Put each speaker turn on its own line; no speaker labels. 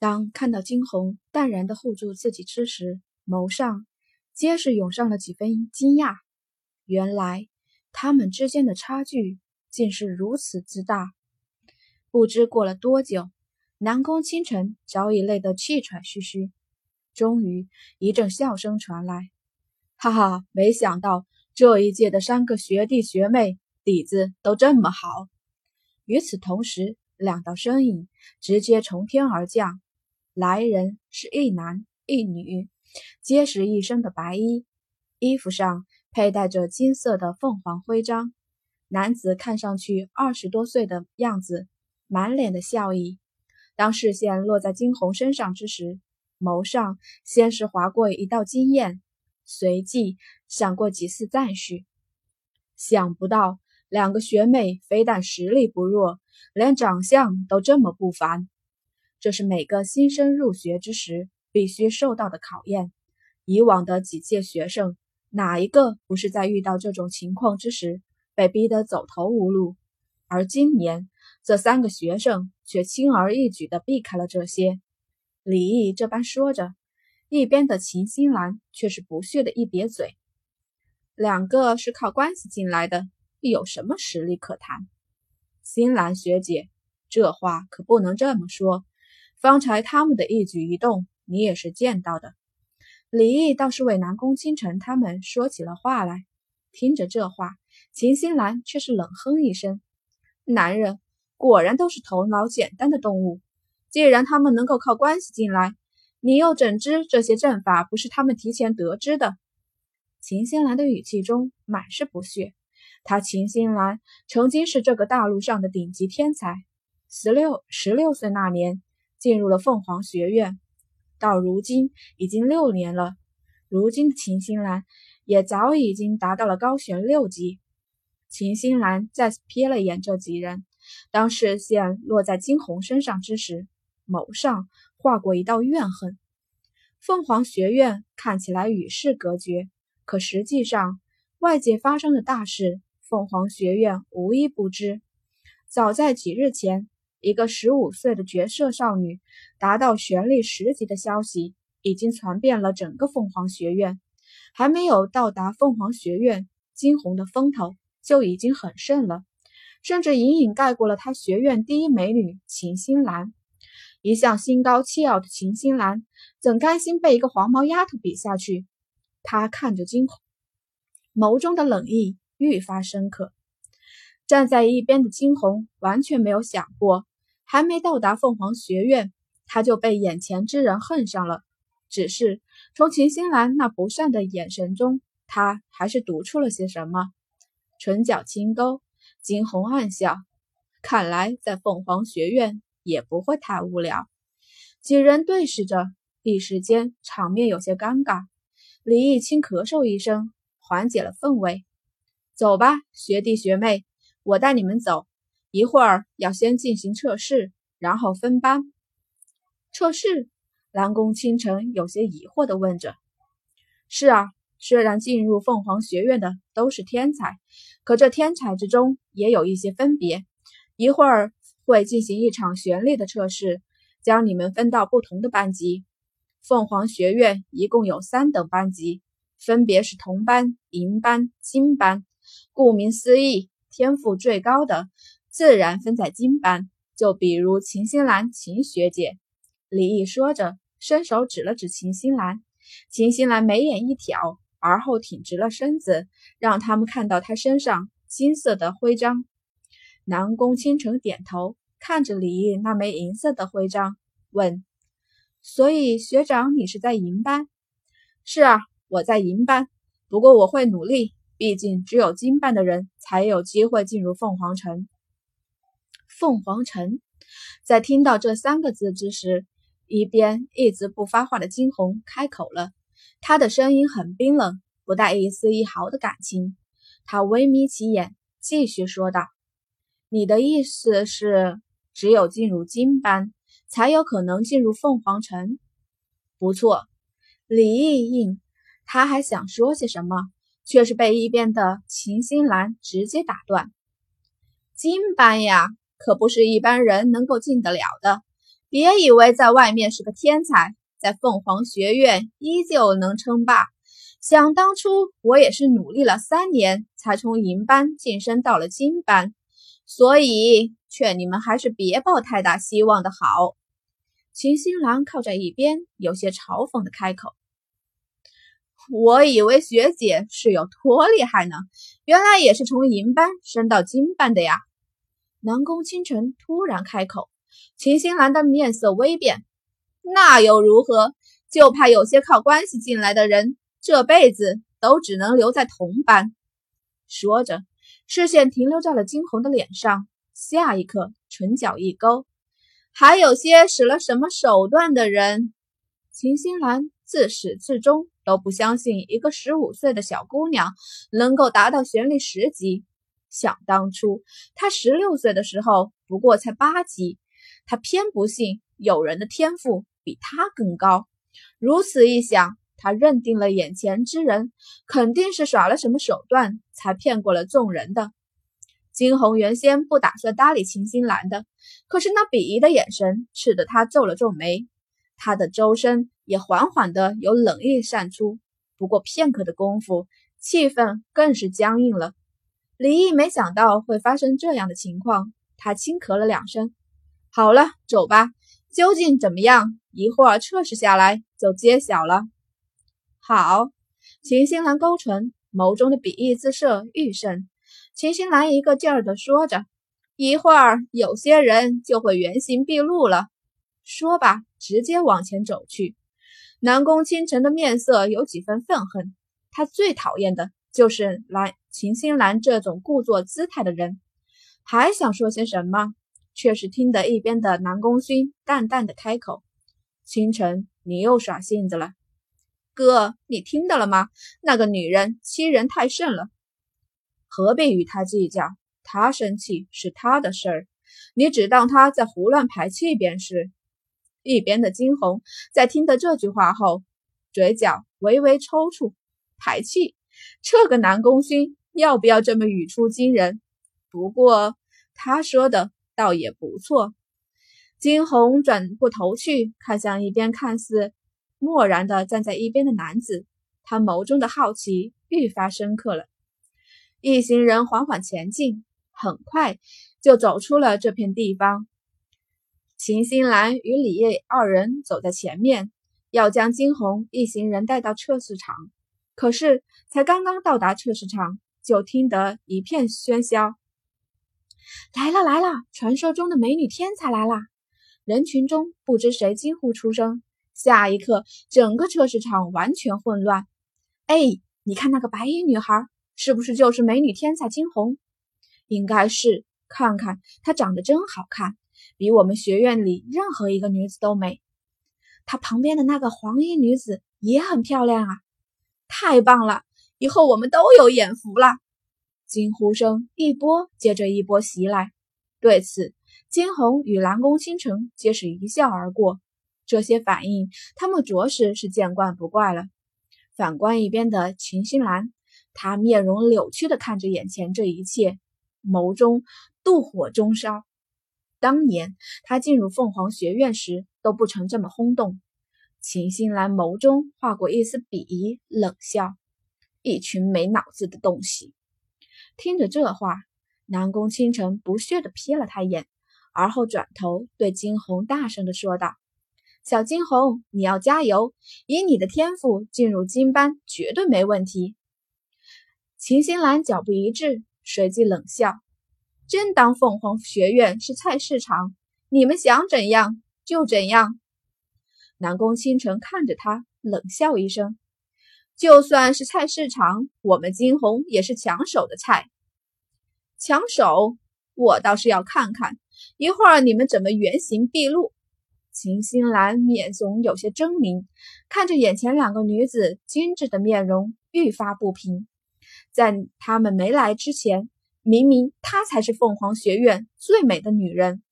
当看到金红淡然的护住自己之时，眸上皆是涌上了几分惊讶。原来他们之间的差距竟是如此之大。不知过了多久，南宫倾城早已累得气喘吁吁。终于，一阵笑声传来：“哈哈，没想到这一届的三个学弟学妹底子都这么好。”与此同时，两道身影直接从天而降，来人是一男一女，皆是一身的白衣，衣服上佩戴着金色的凤凰徽章。男子看上去二十多岁的样子，满脸的笑意。当视线落在金红身上之时，眸上先是划过一道惊艳，随即闪过几丝赞许。想不到两个学妹非但实力不弱，连长相都这么不凡。这是每个新生入学之时必须受到的考验。以往的几届学生，哪一个不是在遇到这种情况之时被逼得走投无路？而今年这三个学生却轻而易举地避开了这些。李毅这般说着，一边的秦心兰却是不屑的一瘪嘴：“两个是靠关系进来的，有什么实力可谈？”心兰学姐，这话可不能这么说。方才他们的一举一动，你也是见到的。李毅倒是为南宫倾城他们说起了话来。听着这话，秦心兰却是冷哼一声：“男人果然都是头脑简单的动物。”既然他们能够靠关系进来，你又怎知这些阵法不是他们提前得知的？秦心兰的语气中满是不屑。她秦心兰曾经是这个大陆上的顶级天才，十六十六岁那年进入了凤凰学院，到如今已经六年了。如今的秦心兰也早已经达到了高悬六级。秦心兰再次瞥了眼这几人，当视线落在金红身上之时。眸上划过一道怨恨。凤凰学院看起来与世隔绝，可实际上外界发生的大事，凤凰学院无一不知。早在几日前，一个十五岁的绝色少女达到玄力十级的消息已经传遍了整个凤凰学院。还没有到达凤凰学院，金红的风头就已经很盛了，甚至隐隐盖过了她学院第一美女秦心兰。一向心高气傲的秦心兰，怎甘心被一个黄毛丫头比下去？她看着金红，眸中的冷意愈发深刻。站在一边的金红完全没有想过，还没到达凤凰学院，他就被眼前之人恨上了。只是从秦心兰那不善的眼神中，他还是读出了些什么。唇角轻勾，惊鸿暗笑，看来在凤凰学院。也不会太无聊。几人对视着，一时间场面有些尴尬。李毅轻咳嗽一声，缓解了氛围。走吧，学弟学妹，我带你们走。一会儿要先进行测试，然后分班。测试？南宫倾城有些疑惑地问着。是啊，虽然进入凤凰学院的都是天才，可这天才之中也有一些分别。一会儿。会进行一场旋律的测试，将你们分到不同的班级。凤凰学院一共有三等班级，分别是铜班、银班、金班。顾名思义，天赋最高的自然分在金班。就比如秦心兰秦学姐。李毅说着，伸手指了指秦心兰。秦心兰眉眼一挑，而后挺直了身子，让他们看到她身上金色的徽章。南宫倾城点头，看着李毅那枚银色的徽章，问：“所以学长，你是在银班？”“是啊，我在银班。不过我会努力，毕竟只有金班的人才有机会进入凤凰城。”凤凰城，在听到这三个字之时，一边一直不发话的金红开口了，他的声音很冰冷，不带一丝一毫的感情。他微眯起眼，继续说道。你的意思是，只有进入金班，才有可能进入凤凰城？不错，李毅应，他还想说些什么，却是被一边的秦心兰直接打断。金班呀，可不是一般人能够进得了的。
别以为在外面是个天才，在凤凰学院依旧能称霸。想当初，我也是努力了三年，才从银班晋升到了金班，所以劝你们还是别抱太大希望的好。秦新郎靠在一边，有些嘲讽的开口：“我以为学姐是有多厉害呢，原来也是从银班升到金班的呀。”
南宫倾城突然开口，
秦心兰的面色微变：“那又如何？就怕有些靠关系进来的人。”这辈子都只能留在同班。
说着，视线停留在了金红的脸上，下一刻唇角一勾。
还有些使了什么手段的人？
秦心兰自始至终都不相信一个十五岁的小姑娘能够达到玄力十级。想当初，他十六岁的时候不过才八级，他偏不信有人的天赋比他更高。如此一想。他认定了眼前之人肯定是耍了什么手段，才骗过了众人的。金红原先不打算搭理秦心兰的，可是那鄙夷的眼神刺得他皱了皱眉，他的周身也缓缓的有冷意散出。不过片刻的功夫，气氛更是僵硬了。李毅没想到会发生这样的情况，他轻咳了两声：“好了，走吧。究竟怎么样？一会儿测试下来就揭晓了。”
好，
秦心兰勾唇，眸中的鄙夷之色愈甚。秦心兰一个劲儿的说着：“一会儿有些人就会原形毕露了。”说吧，直接往前走去。南宫倾城的面色有几分愤恨，他最讨厌的就是来秦心兰这种故作姿态的人。还想说些什么，却是听得一边的南宫勋淡淡的开口：“清晨，你又耍性子了。”
哥，你听到了吗？那个女人欺人太甚了，
何必与她计较？她生气是她的事儿，你只当她在胡乱排气便是。一边的金红在听得这句话后，嘴角微微抽搐。排气，这个南宫勋要不要这么语出惊人？不过他说的倒也不错。金红转过头去，看向一边，看似。漠然地站在一边的男子，他眸中的好奇愈发深刻了。一行人缓缓前进，很快就走出了这片地方。秦心兰与李烨二人走在前面，要将金红一行人带到测试场。可是才刚刚到达测试场，就听得一片喧嚣：“来了来了，传说中的美女天才来了！”人群中不知谁惊呼出声。下一刻，整个测试场完全混乱。哎，你看那个白衣女孩，是不是就是美女天才金红？应该是，看看她长得真好看，比我们学院里任何一个女子都美。她旁边的那个黄衣女子也很漂亮啊！
太棒了，以后我们都有眼福了！
惊呼声一波接着一波袭来。对此，金红与蓝宫倾城皆是一笑而过。这些反应，他们着实是见惯不怪了。反观一边的秦心兰，她面容扭曲的看着眼前这一切，眸中妒火中烧。当年她进入凤凰学院时，都不曾这么轰动。秦心兰眸中划过一丝鄙夷，冷笑：“一群没脑子的东西。”听着这话，南宫倾城不屑的瞥了他一眼，而后转头对金红大声的说道。小金红，你要加油！以你的天赋，进入金班绝对没问题。秦心兰脚步一滞，随即冷笑：“真当凤凰学院是菜市场？你们想怎样就怎样。”南宫倾城看着他，冷笑一声：“就算是菜市场，我们金红也是抢手的菜。抢手，我倒是要看看，一会儿你们怎么原形毕露。”秦心兰面容有些狰狞，看着眼前两个女子精致的面容，愈发不平。在他们没来之前，明明她才是凤凰学院最美的女人。